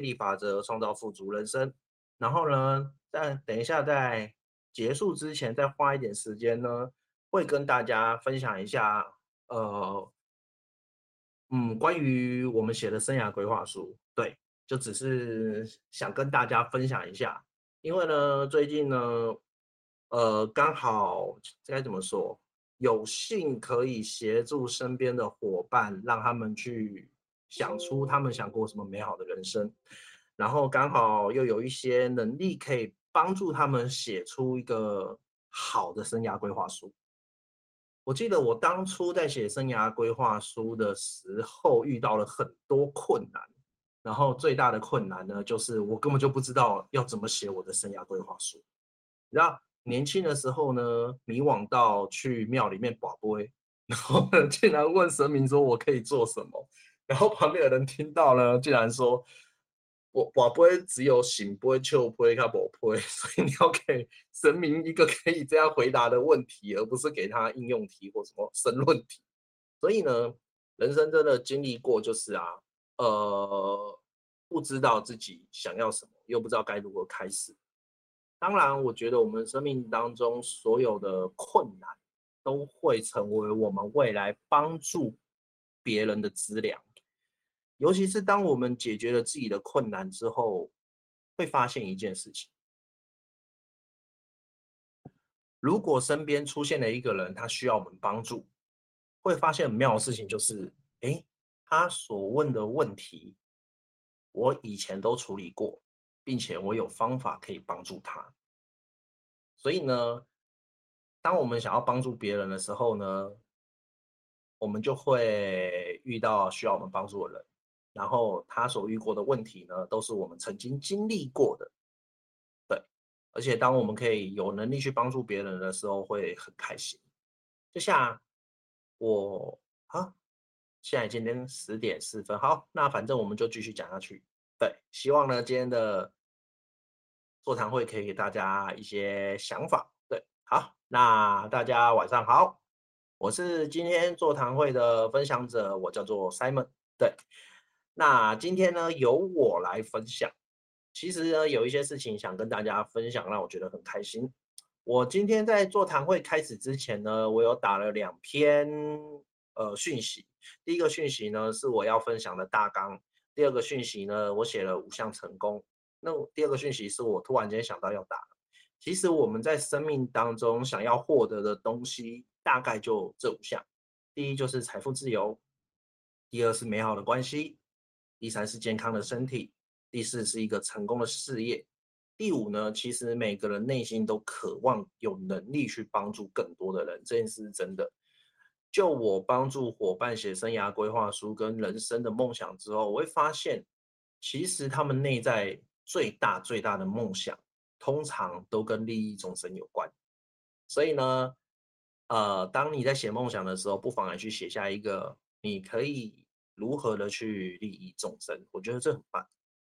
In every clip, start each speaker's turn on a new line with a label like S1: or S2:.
S1: 力法则，创造富足人生。然后呢，在等一下在结束之前，再花一点时间呢，会跟大家分享一下，呃，嗯，关于我们写的生涯规划书。对，就只是想跟大家分享一下，因为呢，最近呢，呃，刚好该怎么说，有幸可以协助身边的伙伴，让他们去想出他们想过什么美好的人生。然后刚好又有一些能力可以帮助他们写出一个好的生涯规划书。我记得我当初在写生涯规划书的时候遇到了很多困难，然后最大的困难呢，就是我根本就不知道要怎么写我的生涯规划书。然后年轻的时候呢，迷惘到去庙里面跋杯，然后呢竟然问神明说我可以做什么，然后旁边的人听到呢，竟然说。我我不会只有醒不会就不会看不会，所以你要给神明一个可以这样回答的问题，而不是给他应用题或什么申论题。所以呢，人生真的经历过，就是啊，呃，不知道自己想要什么，又不知道该如何开始。当然，我觉得我们生命当中所有的困难，都会成为我们未来帮助别人的资粮。尤其是当我们解决了自己的困难之后，会发现一件事情：如果身边出现了一个人，他需要我们帮助，会发现很妙的事情就是，诶，他所问的问题，我以前都处理过，并且我有方法可以帮助他。所以呢，当我们想要帮助别人的时候呢，我们就会遇到需要我们帮助的人。然后他所遇过的问题呢，都是我们曾经经历过的，对。而且当我们可以有能力去帮助别人的时候，会很开心。就像我啊，现在今天十点四分，好，那反正我们就继续讲下去。对，希望呢今天的座谈会可以给大家一些想法。对，好，那大家晚上好，我是今天座谈会的分享者，我叫做 Simon，对。那今天呢，由我来分享。其实呢，有一些事情想跟大家分享，让我觉得很开心。我今天在座谈会开始之前呢，我有打了两篇呃讯息。第一个讯息呢是我要分享的大纲，第二个讯息呢我写了五项成功。那第二个讯息是我突然间想到要打。其实我们在生命当中想要获得的东西，大概就这五项。第一就是财富自由，第二是美好的关系。第三是健康的身体，第四是一个成功的事业，第五呢，其实每个人内心都渴望有能力去帮助更多的人，这件事是真的。就我帮助伙伴写生涯规划书跟人生的梦想之后，我会发现，其实他们内在最大最大的梦想，通常都跟利益众生有关。所以呢，呃，当你在写梦想的时候，不妨来去写下一个，你可以。如何的去利益众生？我觉得这很棒。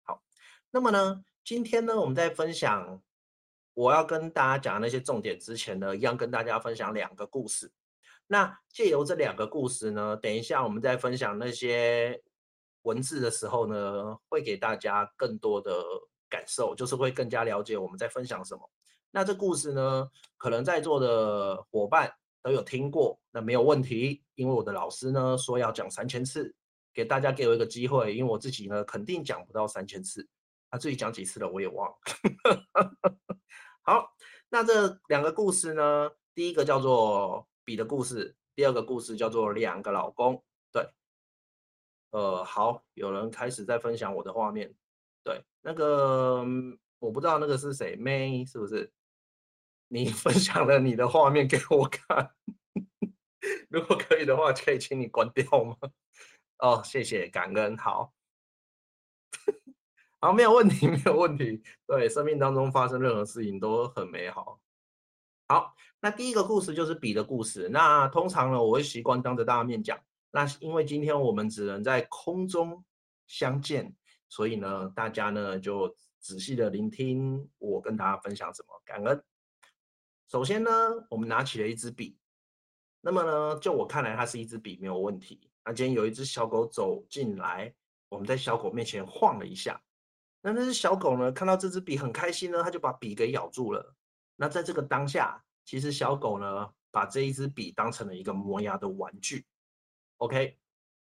S1: 好，那么呢，今天呢，我们在分享我要跟大家讲的那些重点之前呢，一样跟大家分享两个故事。那借由这两个故事呢，等一下我们在分享那些文字的时候呢，会给大家更多的感受，就是会更加了解我们在分享什么。那这故事呢，可能在座的伙伴都有听过，那没有问题，因为我的老师呢说要讲三千次。给大家给我一个机会，因为我自己呢肯定讲不到三千次，他自己讲几次了我也忘了。好，那这两个故事呢，第一个叫做比的故事，第二个故事叫做两个老公。对，呃，好，有人开始在分享我的画面。对，那个我不知道那个是谁，May 是不是？你 分享了你的画面给我看，如果可以的话，可以请你关掉吗？哦，谢谢，感恩，好，好，没有问题，没有问题。对，生命当中发生任何事情都很美好。好，那第一个故事就是笔的故事。那通常呢，我会习惯当着大家面讲。那因为今天我们只能在空中相见，所以呢，大家呢就仔细的聆听我跟大家分享什么。感恩。首先呢，我们拿起了一支笔。那么呢，就我看来，它是一支笔，没有问题。那今天有一只小狗走进来，我们在小狗面前晃了一下，那那只小狗呢，看到这支笔很开心呢，它就把笔给咬住了。那在这个当下，其实小狗呢，把这一支笔当成了一个磨牙的玩具。OK，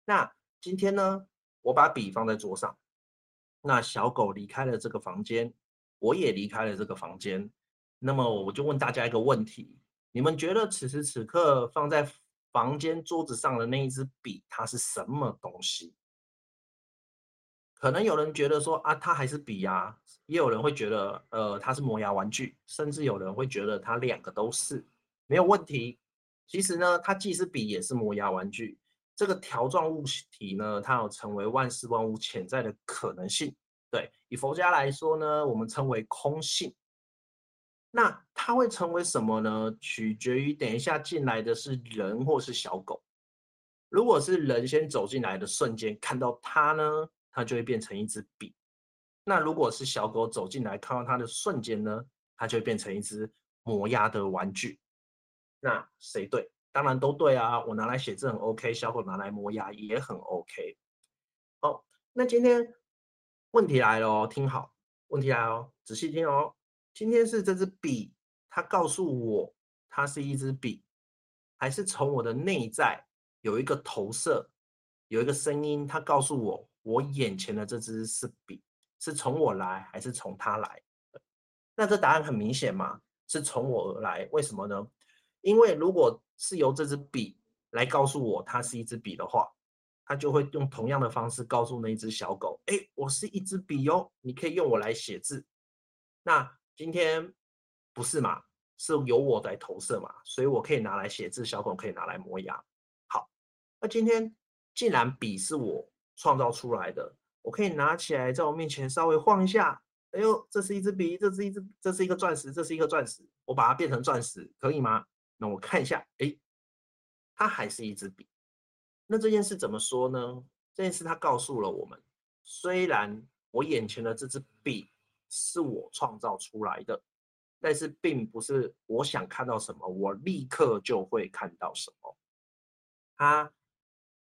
S1: 那今天呢，我把笔放在桌上，那小狗离开了这个房间，我也离开了这个房间。那么我就问大家一个问题：你们觉得此时此刻放在房间桌子上的那一支笔，它是什么东西？可能有人觉得说啊，它还是笔啊，也有人会觉得，呃，它是磨牙玩具，甚至有人会觉得它两个都是没有问题。其实呢，它既是笔也是磨牙玩具。这个条状物体呢，它有成为万事万物潜在的可能性。对，以佛家来说呢，我们称为空性。那它会成为什么呢？取决于等一下进来的是人或是小狗。如果是人先走进来的瞬间看到它呢，它就会变成一支笔。那如果是小狗走进来看到它的瞬间呢，它就会变成一支磨牙的玩具。那谁对？当然都对啊！我拿来写字很 OK，小狗拿来磨牙也很 OK。哦，那今天问题来了哦，听好，问题来哦，仔细听哦。今天是这支笔，它告诉我它是一支笔，还是从我的内在有一个投射，有一个声音，它告诉我。我眼前的这支是笔，是从我来还是从它来？那这答案很明显嘛，是从我而来。为什么呢？因为如果是由这支笔来告诉我它是一支笔的话，它就会用同样的方式告诉那一只小狗：哎，我是一支笔哟，你可以用我来写字。那今天不是嘛？是由我来投射嘛，所以我可以拿来写字，小狗可以拿来磨牙。好，那今天既然笔是我。创造出来的，我可以拿起来，在我面前稍微晃一下。哎呦，这是一支笔，这是一支，这是一个钻石，这是一个钻石。我把它变成钻石，可以吗？那我看一下，哎，它还是一支笔。那这件事怎么说呢？这件事它告诉了我们，虽然我眼前的这支笔是我创造出来的，但是并不是我想看到什么，我立刻就会看到什么。它。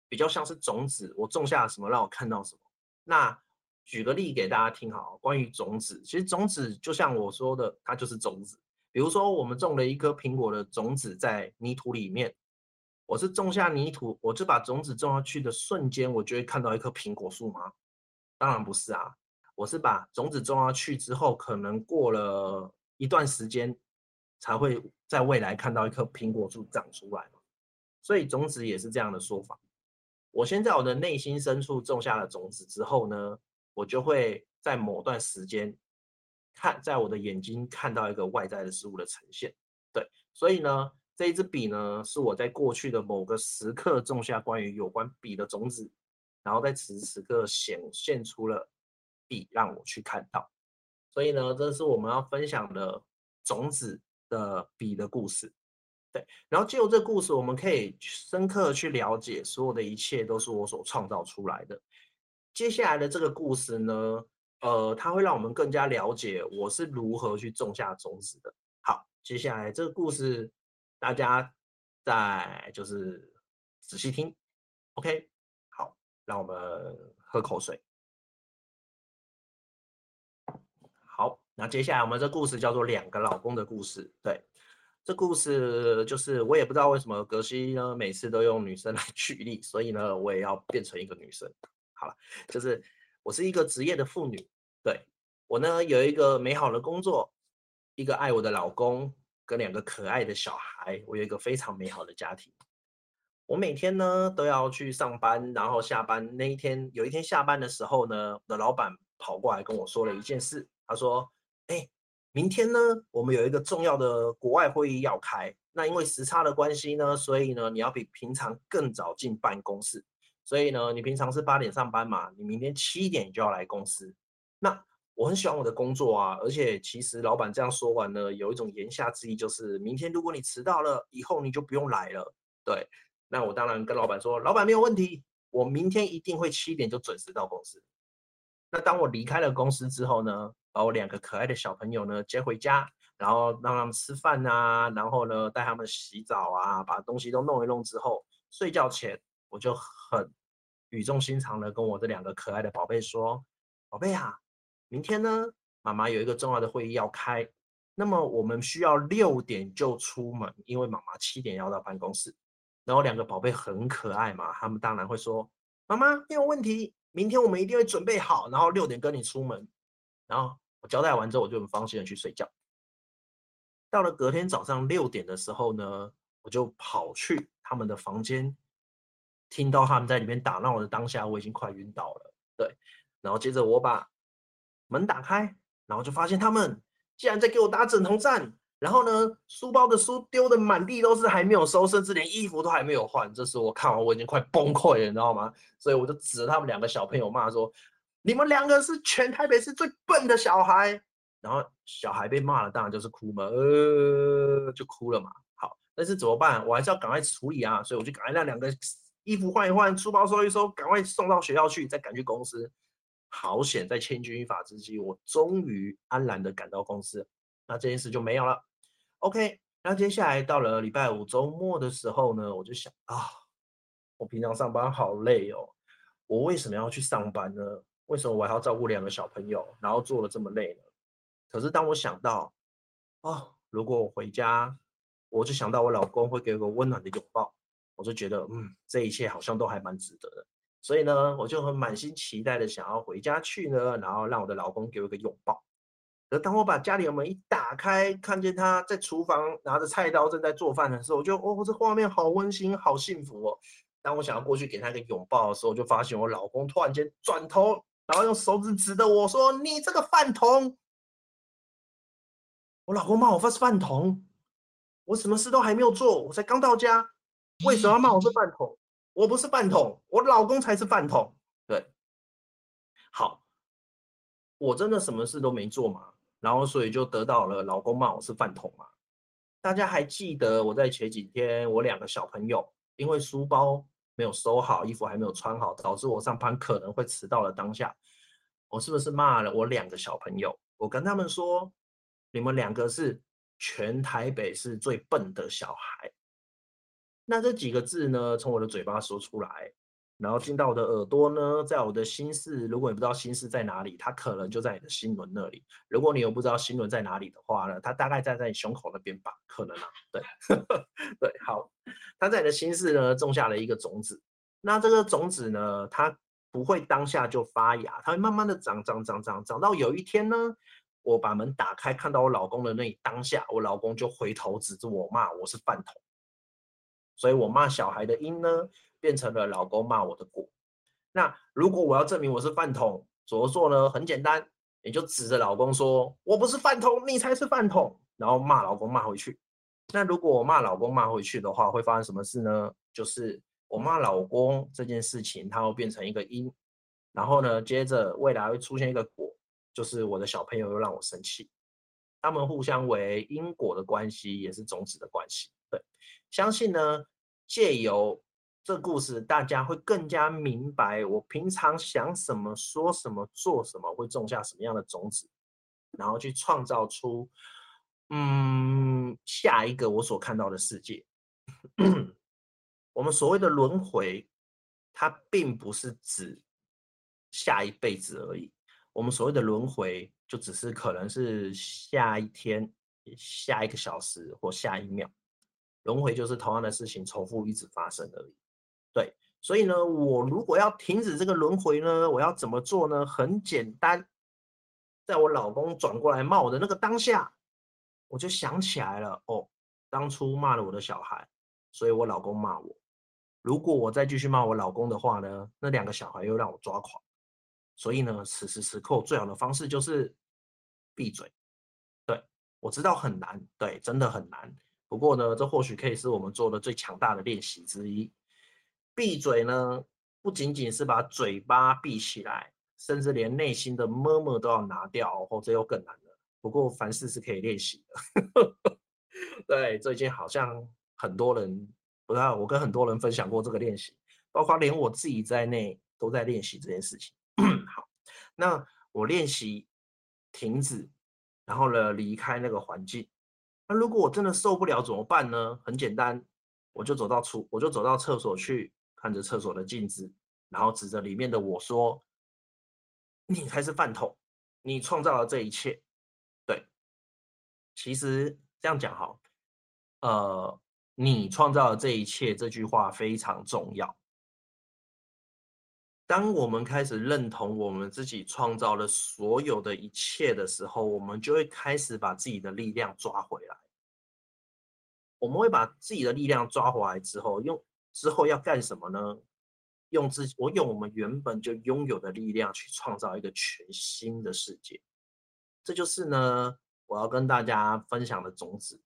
S1: 比较像是种子，我种下了什么，让我看到什么。那举个例给大家听好，关于种子，其实种子就像我说的，它就是种子。比如说，我们种了一颗苹果的种子在泥土里面，我是种下泥土，我就把种子种下去的瞬间，我就会看到一棵苹果树吗？当然不是啊，我是把种子种下去之后，可能过了一段时间，才会在未来看到一棵苹果树长出来。所以种子也是这样的说法。我先在我的内心深处种下了种子之后呢，我就会在某段时间看，在我的眼睛看到一个外在的事物的呈现。对，所以呢，这一支笔呢，是我在过去的某个时刻种下关于有关笔的种子，然后在此时此刻显现出了笔让我去看到。所以呢，这是我们要分享的种子的笔的故事。对，然后借由这个故事，我们可以深刻去了解，所有的一切都是我所创造出来的。接下来的这个故事呢，呃，它会让我们更加了解我是如何去种下种子的。好，接下来这个故事，大家再就是仔细听，OK？好，让我们喝口水。那接下来我们这故事叫做两个老公的故事，对。这故事就是我也不知道为什么格西呢，每次都用女生来 举例，所以呢，我也要变成一个女生。好了，就是我是一个职业的妇女，对，我呢有一个美好的工作，一个爱我的老公跟两个可爱的小孩，我有一个非常美好的家庭。我每天呢都要去上班，然后下班那一天，有一天下班的时候呢，我的老板跑过来跟我说了一件事，他说：“哎。”明天呢，我们有一个重要的国外会议要开。那因为时差的关系呢，所以呢，你要比平常更早进办公室。所以呢，你平常是八点上班嘛，你明天七点就要来公司。那我很喜欢我的工作啊，而且其实老板这样说完呢，有一种言下之意，就是明天如果你迟到了，以后你就不用来了。对，那我当然跟老板说，老板没有问题，我明天一定会七点就准时到公司。那当我离开了公司之后呢，把我两个可爱的小朋友呢接回家，然后让他们吃饭啊，然后呢带他们洗澡啊，把东西都弄一弄之后，睡觉前我就很语重心长的跟我这两个可爱的宝贝说：“宝贝啊，明天呢，妈妈有一个重要的会议要开，那么我们需要六点就出门，因为妈妈七点要到办公室。然后两个宝贝很可爱嘛，他们当然会说：“妈妈没有问题，明天我们一定会准备好，然后六点跟你出门。”然后我交代完之后，我就很放心的去睡觉。到了隔天早上六点的时候呢，我就跑去他们的房间，听到他们在里面打闹的当下，我已经快晕倒了。对，然后接着我把门打开，然后就发现他们竟然在给我打枕头战。然后呢，书包的书丢的满地都是，还没有收，甚至连衣服都还没有换。这时我看完，我已经快崩溃了，你知道吗？所以我就指着他们两个小朋友骂说：“你们两个是全台北市最笨的小孩。”然后小孩被骂了，当然就是哭嘛，呃，就哭了嘛。好，但是怎么办？我还是要赶快处理啊，所以我就赶快让两个衣服换一换，书包收一收，赶快送到学校去，再赶去公司。好险，在千钧一发之际，我终于安然的赶到公司，那这件事就没有了。OK，那接下来到了礼拜五周末的时候呢，我就想啊，我平常上班好累哦，我为什么要去上班呢？为什么我还要照顾两个小朋友，然后做的这么累呢？可是当我想到，哦，如果我回家，我就想到我老公会给我个温暖的拥抱，我就觉得，嗯，这一切好像都还蛮值得的。所以呢，我就很满心期待的想要回家去呢，然后让我的老公给我一个拥抱。而当我把家里的门一打开，看见他在厨房拿着菜刀正在做饭的时候，我就哦，这画面好温馨，好幸福哦。当我想要过去给他一个拥抱的时候，我就发现我老公突然间转头，然后用手指指着我说：“你这个饭桶！”我老公骂我是饭桶，我什么事都还没有做，我才刚到家，为什么要骂我是饭桶？我不是饭桶，我老公才是饭桶。对，好，我真的什么事都没做嘛。然后，所以就得到了老公骂我是饭桶嘛。大家还记得我在前几天，我两个小朋友因为书包没有收好，衣服还没有穿好，导致我上班可能会迟到了。当下，我是不是骂了我两个小朋友？我跟他们说，你们两个是全台北市最笨的小孩。那这几个字呢，从我的嘴巴说出来。然后进到我的耳朵呢，在我的心室。如果你不知道心室在哪里，它可能就在你的心轮那里。如果你又不知道心轮在哪里的话呢，它大概在在你胸口那边吧，可能啊。对，对，好，它在你的心室呢种下了一个种子。那这个种子呢，它不会当下就发芽，它会慢慢的长长长长长到有一天呢，我把门打开看到我老公的那一当下，我老公就回头指着我骂我是饭桶。所以我骂小孩的音呢，变成了老公骂我的果。那如果我要证明我是饭桶，怎么做呢？很简单，你就指着老公说：“我不是饭桶，你才是饭桶。”然后骂老公骂回去。那如果我骂老公骂回去的话，会发生什么事呢？就是我骂老公这件事情，它会变成一个因，然后呢，接着未来会出现一个果，就是我的小朋友又让我生气。他们互相为因果的关系，也是种子的关系。对，相信呢，借由这故事，大家会更加明白我平常想什么、说什么、做什么，会种下什么样的种子，然后去创造出，嗯，下一个我所看到的世界。我们所谓的轮回，它并不是指下一辈子而已。我们所谓的轮回，就只是可能是下一天、下一个小时或下一秒。轮回就是同样的事情重复一直发生而已，对，所以呢，我如果要停止这个轮回呢，我要怎么做呢？很简单，在我老公转过来骂我的那个当下，我就想起来了，哦，当初骂了我的小孩，所以我老公骂我。如果我再继续骂我老公的话呢，那两个小孩又让我抓狂，所以呢，此时此刻最好的方式就是闭嘴。对，我知道很难，对，真的很难。不过呢，这或许可以是我们做的最强大的练习之一。闭嘴呢，不仅仅是把嘴巴闭起来，甚至连内心的默默都要拿掉，哦，这又更难了。不过凡事是可以练习的。对，最近好像很多人，不知道我跟很多人分享过这个练习，包括连我自己在内都在练习这件事情。好，那我练习停止，然后呢，离开那个环境。那如果我真的受不了怎么办呢？很简单，我就走到厨，我就走到厕所去，看着厕所的镜子，然后指着里面的我说：“你才是饭桶。”你创造了这一切。对，其实这样讲好，呃，你创造了这一切这句话非常重要。当我们开始认同我们自己创造了所有的一切的时候，我们就会开始把自己的力量抓回来。我们会把自己的力量抓回来之后，用之后要干什么呢？用自己我用我们原本就拥有的力量去创造一个全新的世界。这就是呢，我要跟大家分享的种子。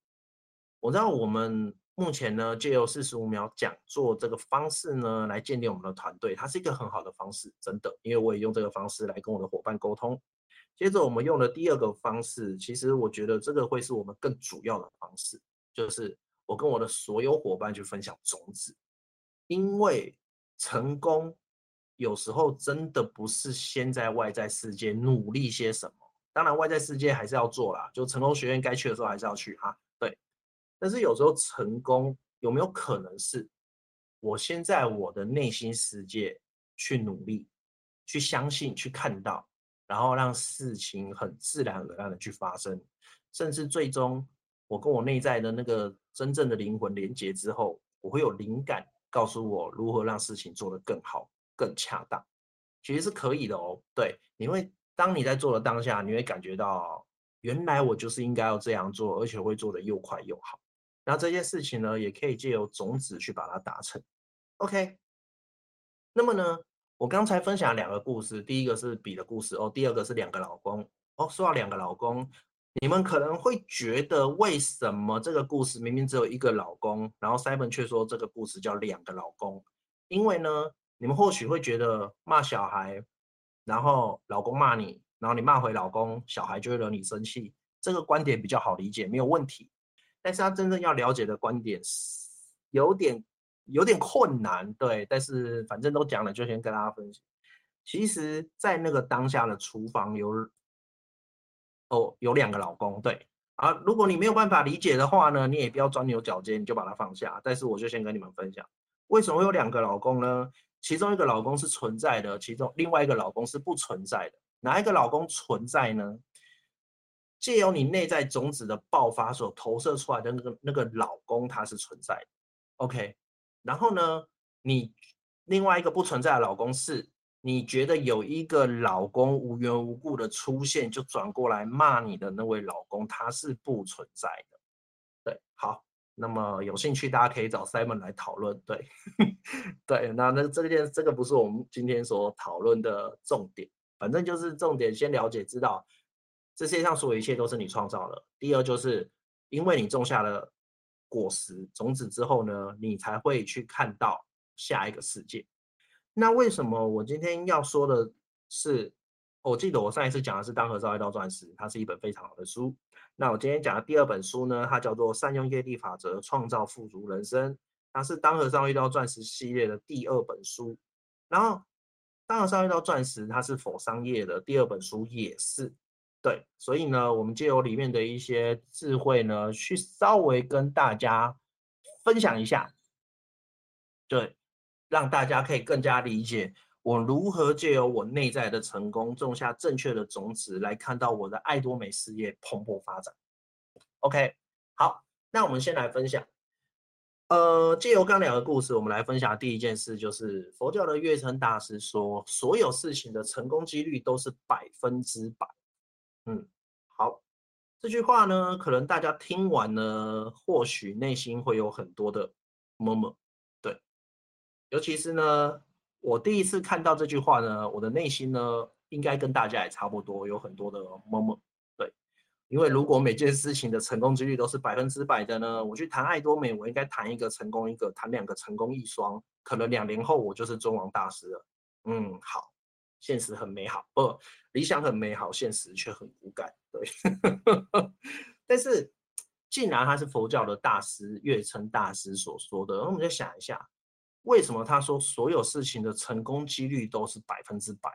S1: 我知道我们。目前呢，借由四十五秒讲座这个方式呢，来建立我们的团队，它是一个很好的方式，真的，因为我也用这个方式来跟我的伙伴沟通。接着我们用的第二个方式，其实我觉得这个会是我们更主要的方式，就是我跟我的所有伙伴去分享种子，因为成功有时候真的不是先在外在世界努力些什么，当然外在世界还是要做啦，就成功学院该去的时候还是要去哈。但是有时候成功有没有可能是，我先在我的内心世界去努力，去相信，去看到，然后让事情很自然而然的去发生，甚至最终我跟我内在的那个真正的灵魂连接之后，我会有灵感告诉我如何让事情做得更好、更恰当，其实是可以的哦。对，你会当你在做的当下，你会感觉到原来我就是应该要这样做，而且会做得又快又好。那这件事情呢，也可以借由种子去把它达成。OK，那么呢，我刚才分享两个故事，第一个是比的故事哦，第二个是两个老公哦。说到两个老公，你们可能会觉得为什么这个故事明明只有一个老公，然后 Simon 却说这个故事叫两个老公？因为呢，你们或许会觉得骂小孩，然后老公骂你，然后你骂回老公，小孩就会惹你生气，这个观点比较好理解，没有问题。但是他真正要了解的观点有点有点困难，对。但是反正都讲了，就先跟大家分享。其实，在那个当下的厨房有哦有两个老公，对啊。如果你没有办法理解的话呢，你也不要钻牛角尖，你就把它放下。但是我就先跟你们分享，为什么会有两个老公呢？其中一个老公是存在的，其中另外一个老公是不存在的。哪一个老公存在呢？借由你内在种子的爆发所投射出来的那个那个老公，他是存在的，OK。然后呢，你另外一个不存在的老公是，你觉得有一个老公无缘无故的出现，就转过来骂你的那位老公，他是不存在的。对，好，那么有兴趣大家可以找 Simon 来讨论。对，对，那那这件这个不是我们今天所讨论的重点，反正就是重点，先了解知道。这世界上所有一切都是你创造的。第二，就是因为你种下了果实种子之后呢，你才会去看到下一个世界。那为什么我今天要说的是？我记得我上一次讲的是《当和尚遇到钻石》，它是一本非常好的书。那我今天讲的第二本书呢，它叫做《善用业力法则创造富足人生》，它是《当和尚遇到钻石》系列的第二本书。然后，《当和尚遇到钻石》它是否商业的第二本书也是。对，所以呢，我们借由里面的一些智慧呢，去稍微跟大家分享一下，对，让大家可以更加理解我如何借由我内在的成功，种下正确的种子，来看到我的爱多美事业蓬勃发展。OK，好，那我们先来分享，呃，借由刚两个故事，我们来分享第一件事，就是佛教的月称大师说，所有事情的成功几率都是百分之百。嗯，好，这句话呢，可能大家听完呢，或许内心会有很多的 murmur，对，尤其是呢，我第一次看到这句话呢，我的内心呢，应该跟大家也差不多，有很多的 murmur，对，因为如果每件事情的成功几率都是百分之百的呢，我去谈爱多美，我应该谈一个成功一个，谈两个成功一双，可能两年后我就是尊王大师了。嗯，好。现实很美好，不，理想很美好，现实却很骨感。对，但是既然他是佛教的大师，月称大师所说的，那我们就想一下，为什么他说所有事情的成功几率都是百分之百？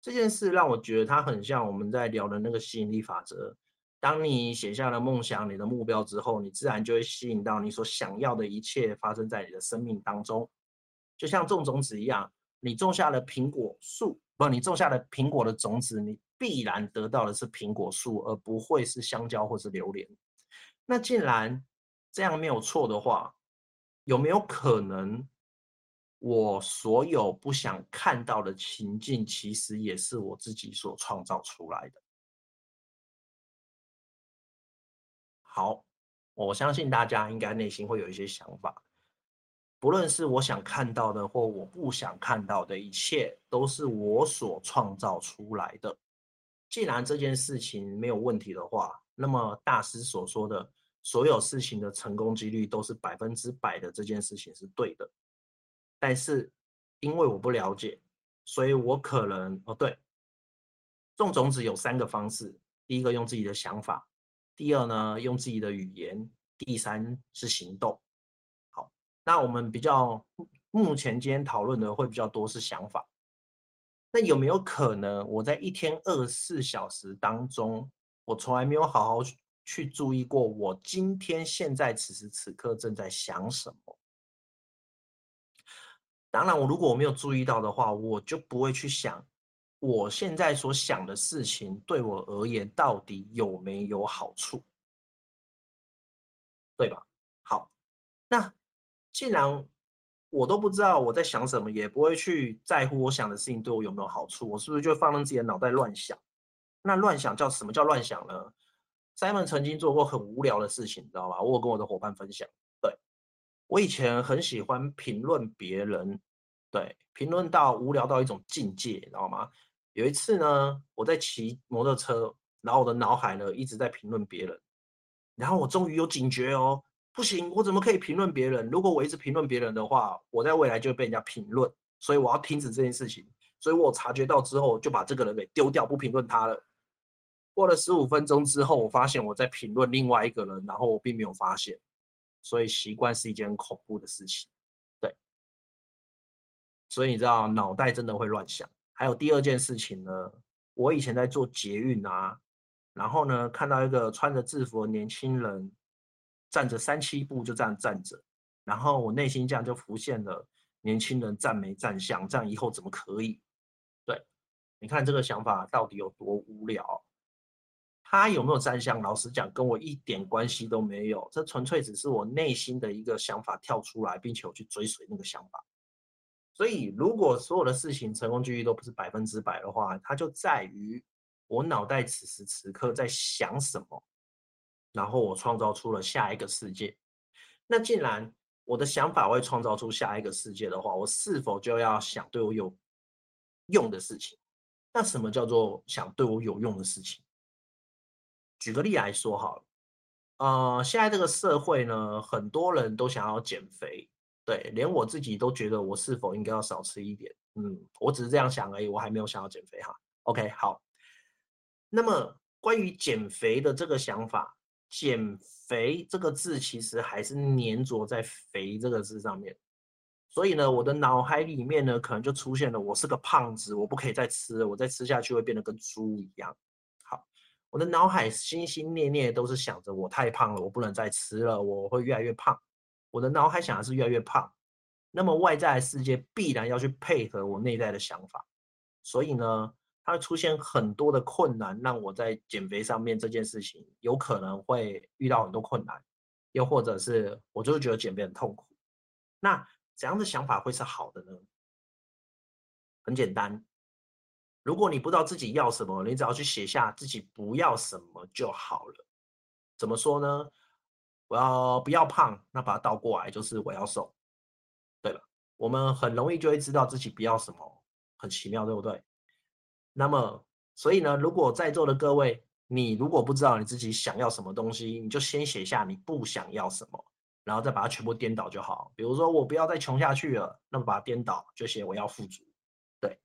S1: 这件事让我觉得他很像我们在聊的那个吸引力法则。当你写下了梦想、你的目标之后，你自然就会吸引到你所想要的一切发生在你的生命当中，就像种种子一样。你种下了苹果树，不，你种下了苹果的种子，你必然得到的是苹果树，而不会是香蕉或是榴莲。那既然这样没有错的话，有没有可能我所有不想看到的情境，其实也是我自己所创造出来的？好，我相信大家应该内心会有一些想法。不论是我想看到的，或我不想看到的，一切都是我所创造出来的。既然这件事情没有问题的话，那么大师所说的所有事情的成功几率都是百分之百的，这件事情是对的。但是因为我不了解，所以我可能哦，对，种种子有三个方式：第一个用自己的想法，第二呢用自己的语言，第三是行动。好那我们比较目前今天讨论的会比较多是想法。那有没有可能我在一天二十四小时当中，我从来没有好好去注意过我今天现在此时此刻正在想什么？当然，我如果我没有注意到的话，我就不会去想我现在所想的事情对我而言到底有没有好处，对吧？好，那。既然我都不知道我在想什么，也不会去在乎我想的事情对我有没有好处，我是不是就放任自己的脑袋乱想？那乱想叫什么叫乱想呢？Simon 曾经做过很无聊的事情，你知道吧？我有跟我的伙伴分享。对，我以前很喜欢评论别人，对，评论到无聊到一种境界，你知道吗？有一次呢，我在骑摩托车，然后我的脑海呢一直在评论别人，然后我终于有警觉哦。不行，我怎么可以评论别人？如果我一直评论别人的话，我在未来就会被人家评论，所以我要停止这件事情。所以我察觉到之后，就把这个人给丢掉，不评论他了。过了十五分钟之后，我发现我在评论另外一个人，然后我并没有发现。所以习惯是一件很恐怖的事情，所以你知道，脑袋真的会乱想。还有第二件事情呢，我以前在做捷运啊，然后呢，看到一个穿着制服的年轻人。站着三七步就这样站着，然后我内心这样就浮现了年轻人站没站相，这样以后怎么可以？对，你看这个想法到底有多无聊？他有没有站相？老实讲，跟我一点关系都没有，这纯粹只是我内心的一个想法跳出来，并且我去追随那个想法。所以，如果所有的事情成功几率都不是百分之百的话，它就在于我脑袋此时此刻在想什么。然后我创造出了下一个世界。那既然我的想法会创造出下一个世界的话，我是否就要想对我有用的事情？那什么叫做想对我有用的事情？举个例来说好了，呃，现在这个社会呢，很多人都想要减肥，对，连我自己都觉得我是否应该要少吃一点。嗯，我只是这样想而已，我还没有想要减肥哈。OK，好。那么关于减肥的这个想法。减肥这个字其实还是粘着在“肥”这个字上面，所以呢，我的脑海里面呢，可能就出现了我是个胖子，我不可以再吃了，我再吃下去会变得跟猪一样。好，我的脑海心心念念都是想着我太胖了，我不能再吃了，我会越来越胖。我的脑海想的是越来越胖，那么外在世界必然要去配合我内在的想法，所以呢。它会出现很多的困难，让我在减肥上面这件事情有可能会遇到很多困难，又或者是我就是觉得减肥很痛苦。那怎样的想法会是好的呢？很简单，如果你不知道自己要什么，你只要去写下自己不要什么就好了。怎么说呢？我要不要胖？那把它倒过来就是我要瘦。对了，我们很容易就会知道自己不要什么，很奇妙，对不对？那么，所以呢，如果在座的各位，你如果不知道你自己想要什么东西，你就先写下你不想要什么，然后再把它全部颠倒就好。比如说，我不要再穷下去了，那么把它颠倒，就写我要富足。对，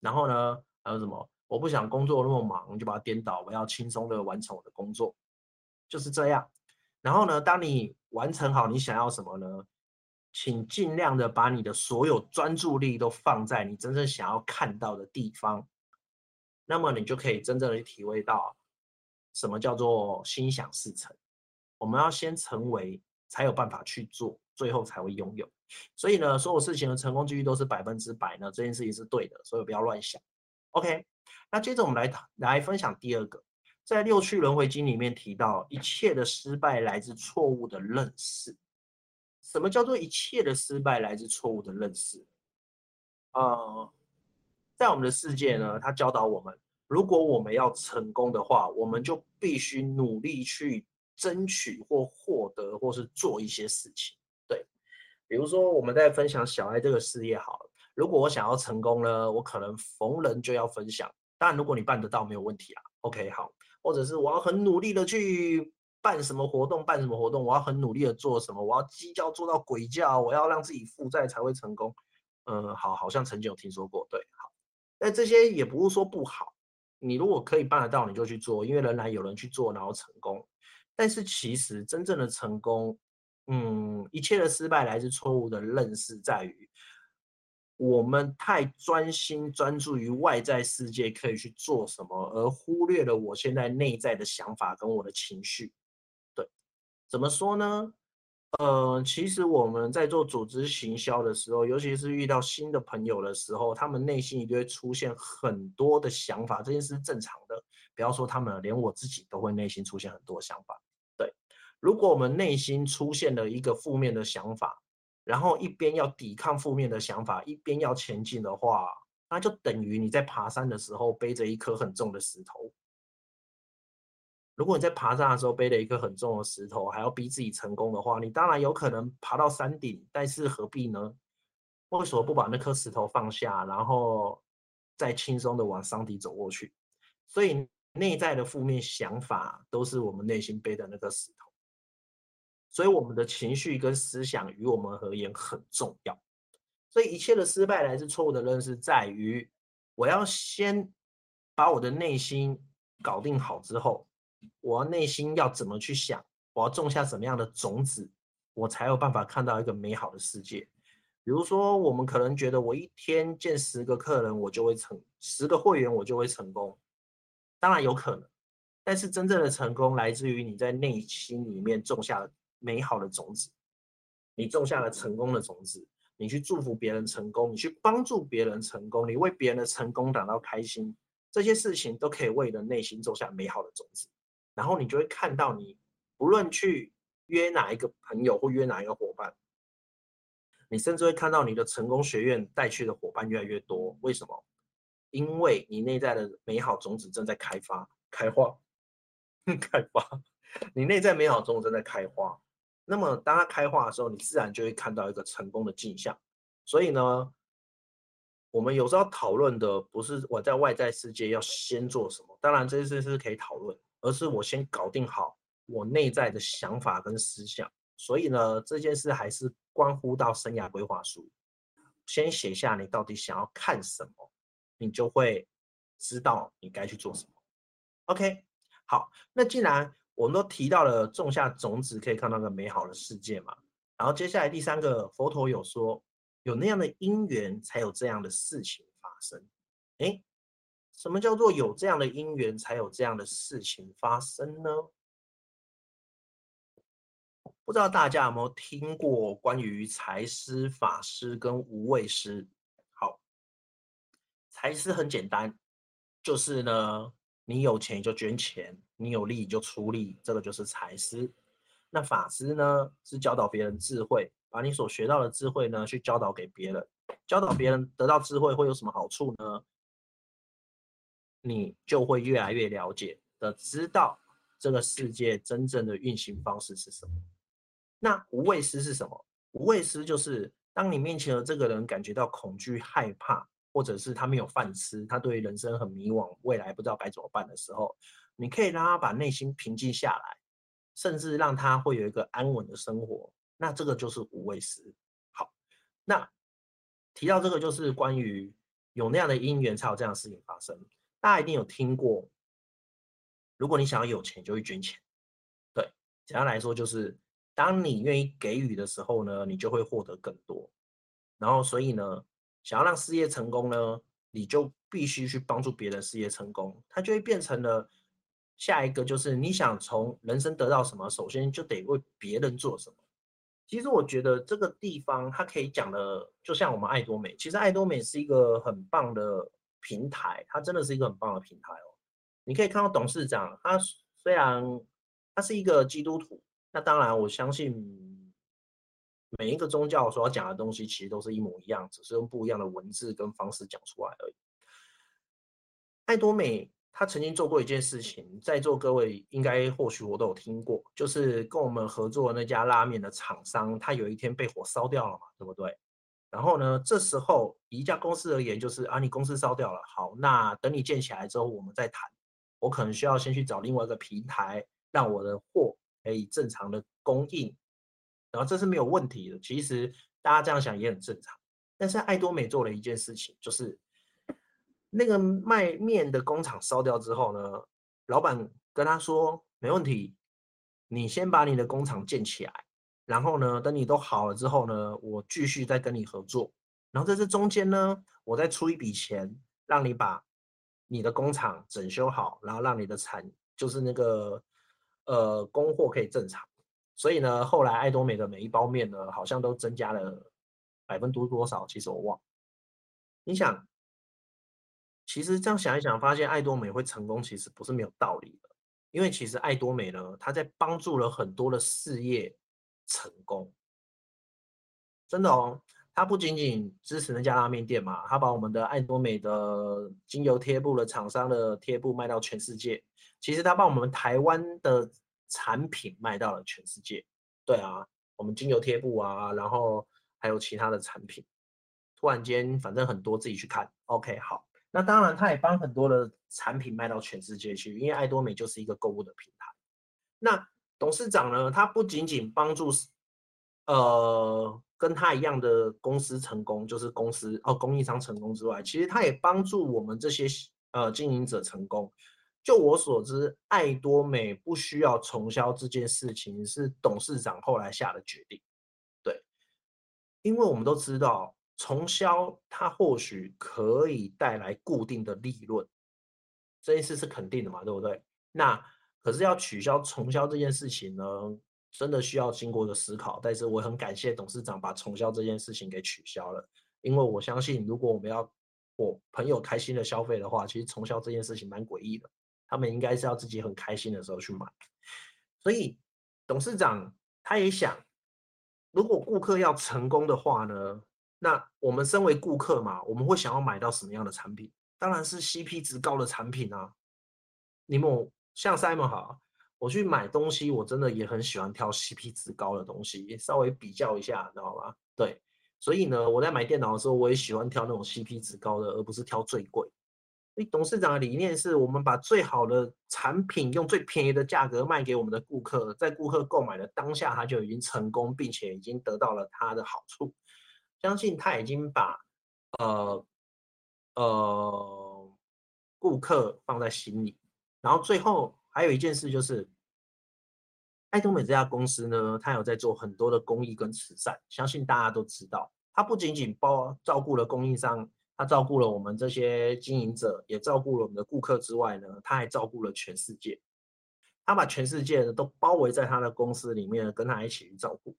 S1: 然后呢，还有什么？我不想工作那么忙，就把它颠倒，我要轻松的完成我的工作，就是这样。然后呢，当你完成好你想要什么呢？请尽量的把你的所有专注力都放在你真正想要看到的地方。那么你就可以真正的去体会到，什么叫做心想事成。我们要先成为，才有办法去做，最后才会拥有。所以呢，所有事情的成功几率都是百分之百呢，这件事情是对的，所以不要乱想。OK，那接着我们来来分享第二个，在六趣轮回经里面提到，一切的失败来自错误的认识。什么叫做一切的失败来自错误的认识？呃，在我们的世界呢，他教导我们，如果我们要成功的话，我们就必须努力去争取或获得，或是做一些事情。对，比如说我们在分享小爱这个事业好了，如果我想要成功呢，我可能逢人就要分享。当然，如果你办得到，没有问题啊。OK，好，或者是我要很努力的去。办什么活动？办什么活动？我要很努力的做什么？我要鸡叫做到鬼叫，我要让自己负债才会成功。嗯，好，好像曾经有听说过。对，好，那这些也不是说不好。你如果可以办得到，你就去做，因为仍然有人去做，然后成功。但是其实真正的成功，嗯，一切的失败来自错误的认识，在于我们太专心专注于外在世界可以去做什么，而忽略了我现在内在的想法跟我的情绪。对怎么说呢？呃，其实我们在做组织行销的时候，尤其是遇到新的朋友的时候，他们内心一定会出现很多的想法，这件事是正常的。不要说他们，连我自己都会内心出现很多想法。对，如果我们内心出现了一个负面的想法，然后一边要抵抗负面的想法，一边要前进的话，那就等于你在爬山的时候背着一颗很重的石头。如果你在爬山的时候背着一个很重的石头，还要逼自己成功的话，你当然有可能爬到山顶，但是何必呢？为什么不把那颗石头放下，然后再轻松的往山底走过去？所以内在的负面想法都是我们内心背的那个石头，所以我们的情绪跟思想与我们而言很重要。所以一切的失败来自错误的认识，在于我要先把我的内心搞定好之后。我内心要怎么去想？我要种下什么样的种子，我才有办法看到一个美好的世界。比如说，我们可能觉得我一天见十个客人，我就会成十个会员，我就会成功。当然有可能，但是真正的成功来自于你在内心里面种下了美好的种子，你种下了成功的种子，你去祝福别人成功，你去帮助别人成功，你为别人的成功感到开心，这些事情都可以为你的内心种下美好的种子。然后你就会看到，你不论去约哪一个朋友或约哪一个伙伴，你甚至会看到你的成功学院带去的伙伴越来越多。为什么？因为你内在的美好种子正在开发、开花、开发。你内在美好种子正在开花，那么当它开花的时候，你自然就会看到一个成功的镜像。所以呢，我们有时候讨论的不是我在外在世界要先做什么，当然这些事是可以讨论。而是我先搞定好我内在的想法跟思想，所以呢，这件事还是关乎到生涯规划书。先写下你到底想要看什么，你就会知道你该去做什么。OK，好，那既然我们都提到了种下种子可以看到个美好的世界嘛，然后接下来第三个，佛陀有说，有那样的因缘才有这样的事情发生。诶。什么叫做有这样的因缘，才有这样的事情发生呢？不知道大家有没有听过关于财施、法施跟无畏施？好，财施很简单，就是呢，你有钱就捐钱，你有力就出力，这个就是财师。那法师呢，是教导别人智慧，把你所学到的智慧呢，去教导给别人，教导别人得到智慧会有什么好处呢？你就会越来越了解的，知道这个世界真正的运行方式是什么。那无畏师是什么？无畏师就是当你面前的这个人感觉到恐惧、害怕，或者是他没有饭吃，他对人生很迷惘，未来不知道该怎么办的时候，你可以让他把内心平静下来，甚至让他会有一个安稳的生活。那这个就是无畏施。好，那提到这个就是关于有那样的因缘才有这样的事情发生。大家一定有听过，如果你想要有钱，就会捐钱。对，简单来说就是，当你愿意给予的时候呢，你就会获得更多。然后，所以呢，想要让事业成功呢，你就必须去帮助别人事业成功，它就会变成了下一个，就是你想从人生得到什么，首先就得为别人做什么。其实我觉得这个地方它可以讲的，就像我们爱多美，其实爱多美是一个很棒的。平台，它真的是一个很棒的平台哦。你可以看到董事长，他虽然他是一个基督徒，那当然我相信每一个宗教所要讲的东西其实都是一模一样，只是用不一样的文字跟方式讲出来而已。艾多美他曾经做过一件事情，在座各位应该或许我都有听过，就是跟我们合作的那家拉面的厂商，他有一天被火烧掉了嘛，对不对？然后呢，这时候以一家公司而言，就是啊，你公司烧掉了，好，那等你建起来之后，我们再谈。我可能需要先去找另外一个平台，让我的货可以正常的供应，然后这是没有问题的。其实大家这样想也很正常。但是爱多美做了一件事情，就是那个卖面的工厂烧掉之后呢，老板跟他说没问题，你先把你的工厂建起来，然后呢，等你都好了之后呢，我继续再跟你合作。然后在这中间呢，我再出一笔钱，让你把。你的工厂整修好，然后让你的产就是那个呃供货可以正常。所以呢，后来爱多美的每一包面呢，好像都增加了百分之多少，其实我忘了。你想，其实这样想一想，发现爱多美会成功，其实不是没有道理的。因为其实爱多美呢，它在帮助了很多的事业成功，真的哦。他不仅仅支持那家拉面店嘛，他把我们的爱多美的精油贴布的厂商的贴布卖到全世界。其实他把我们台湾的产品卖到了全世界。对啊，我们精油贴布啊，然后还有其他的产品。突然间，反正很多自己去看。OK，好。那当然，他也帮很多的产品卖到全世界去，因为爱多美就是一个购物的平台。那董事长呢，他不仅仅帮助，呃。跟他一样的公司成功，就是公司哦，供应商成功之外，其实他也帮助我们这些呃经营者成功。就我所知，爱多美不需要重销这件事情是董事长后来下的决定。对，因为我们都知道重销它或许可以带来固定的利润，这件事是肯定的嘛，对不对？那可是要取消重销这件事情呢？真的需要经过的思考，但是我很感谢董事长把重销这件事情给取消了，因为我相信，如果我们要我朋友开心的消费的话，其实重销这件事情蛮诡异的，他们应该是要自己很开心的时候去买，所以董事长他也想，如果顾客要成功的话呢，那我们身为顾客嘛，我们会想要买到什么样的产品？当然是 CP 值高的产品啊，你们像 Simon 好。我去买东西，我真的也很喜欢挑 CP 值高的东西，稍微比较一下，知道吗？对，所以呢，我在买电脑的时候，我也喜欢挑那种 CP 值高的，而不是挑最贵。董事长的理念是我们把最好的产品用最便宜的价格卖给我们的顾客，在顾客购买的当下，他就已经成功，并且已经得到了他的好处。相信他已经把呃呃顾客放在心里，然后最后。还有一件事就是，爱多美这家公司呢，它有在做很多的公益跟慈善，相信大家都知道。它不仅仅包照顾了供应商，它照顾了我们这些经营者，也照顾了我们的顾客之外呢，它还照顾了全世界。它把全世界呢都包围在它的公司里面，跟它一起去照顾。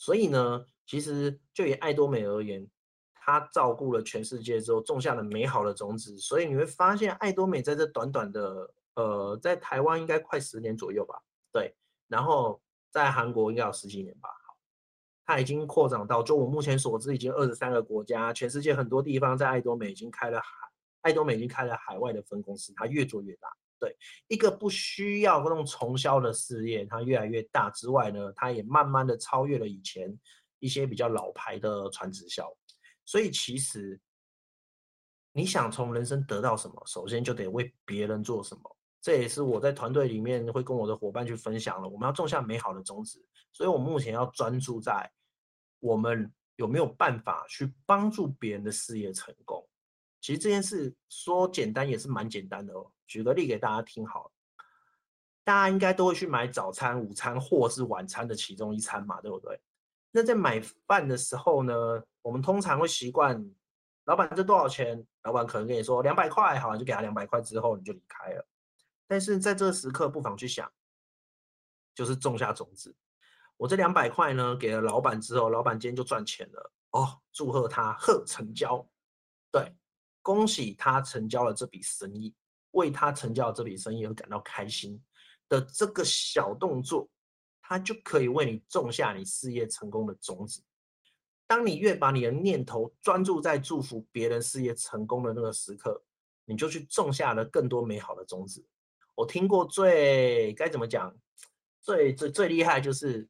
S1: 所以呢，其实就以爱多美而言，它照顾了全世界之后，种下了美好的种子。所以你会发现，爱多美在这短短的。呃，在台湾应该快十年左右吧，对，然后在韩国应该有十几年吧。好，它已经扩展到，就我目前所知，已经二十三个国家，全世界很多地方在爱多美已经开了海，爱多美已经开了海外的分公司，它越做越大。对，一个不需要那种重销的事业，它越来越大之外呢，它也慢慢的超越了以前一些比较老牌的传直销。所以其实你想从人生得到什么，首先就得为别人做什么。这也是我在团队里面会跟我的伙伴去分享了。我们要种下美好的种子，所以我目前要专注在我们有没有办法去帮助别人的事业成功。其实这件事说简单也是蛮简单的哦。举个例给大家听好了，大家应该都会去买早餐、午餐或是晚餐的其中一餐嘛，对不对？那在买饭的时候呢，我们通常会习惯，老板这多少钱？老板可能跟你说两百块，好，就给他两百块之后你就离开了。但是在这时刻，不妨去想，就是种下种子。我这两百块呢，给了老板之后，老板今天就赚钱了哦，祝贺他贺成交。对，恭喜他成交了这笔生意，为他成交这笔生意而感到开心的这个小动作，它就可以为你种下你事业成功的种子。当你越把你的念头专注在祝福别人事业成功的那个时刻，你就去种下了更多美好的种子。我听过最该怎么讲，最最最厉害就是，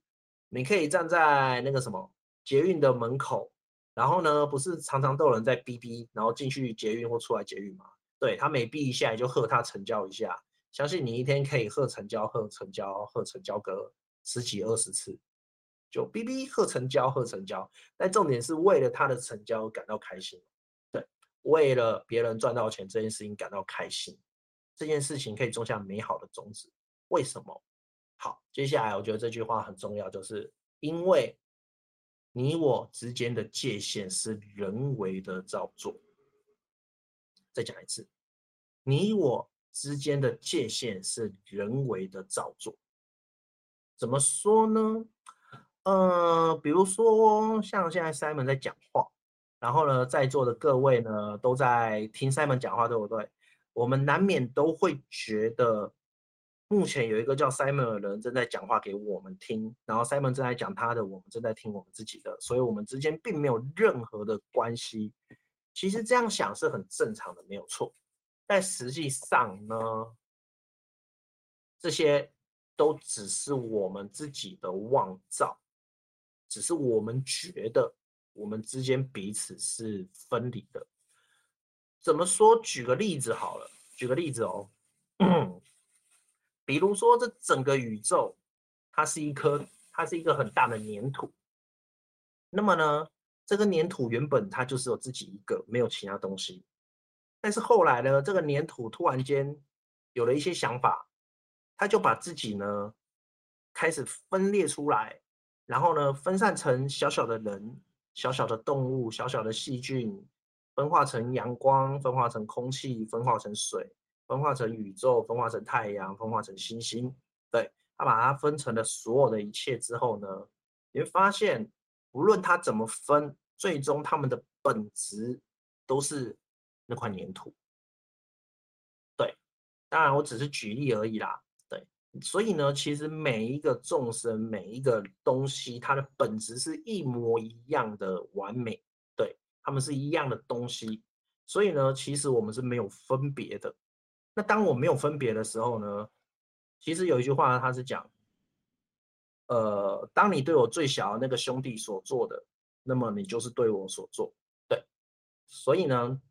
S1: 你可以站在那个什么捷运的门口，然后呢，不是常常都有人在哔哔，然后进去捷运或出来捷运吗？对，他每哔一下，就贺他成交一下，相信你一天可以贺成交、贺成交、贺成交个十几二十次。就哔哔贺成交，贺成交，但重点是为了他的成交感到开心，对，为了别人赚到钱这件事情感到开心，这件事情可以种下美好的种子。为什么？好，接下来我觉得这句话很重要，就是因为你我之间的界限是人为的造作。再讲一次，你我之间的界限是人为的造作。怎么说呢？呃，比如说像现在 Simon 在讲话，然后呢，在座的各位呢都在听 Simon 讲话，对不对？我们难免都会觉得，目前有一个叫 Simon 的人正在讲话给我们听，然后 Simon 正在讲他的，我们正在听我们自己的，所以我们之间并没有任何的关系。其实这样想是很正常的，没有错。但实际上呢，这些都只是我们自己的妄造。只是我们觉得我们之间彼此是分离的。怎么说？举个例子好了，举个例子哦。比如说，这整个宇宙，它是一颗，它是一个很大的粘土。那么呢，这个粘土原本它就是有自己一个，没有其他东西。但是后来呢，这个粘土突然间有了一些想法，它就把自己呢开始分裂出来。然后呢，分散成小小的人、小小的动物、小小的细菌，分化成阳光，分化成空气，分化成水，分化成宇宙，分化成太阳，分化成星星。对，他把它分成了所有的一切之后呢，你会发现，无论它怎么分，最终它们的本质都是那块粘土。对，当然我只是举例而已啦。对所以呢，其实每一个众生，每一个东西，它的本质是一模一样的完美，对，它们是一样的东西。所以呢，其实我们是没有分别的。那当我没有分别的时候呢，其实有一句话，它是讲，呃，当你对我最小的那个兄弟所做的，那么你就是对我所做，对。所以呢，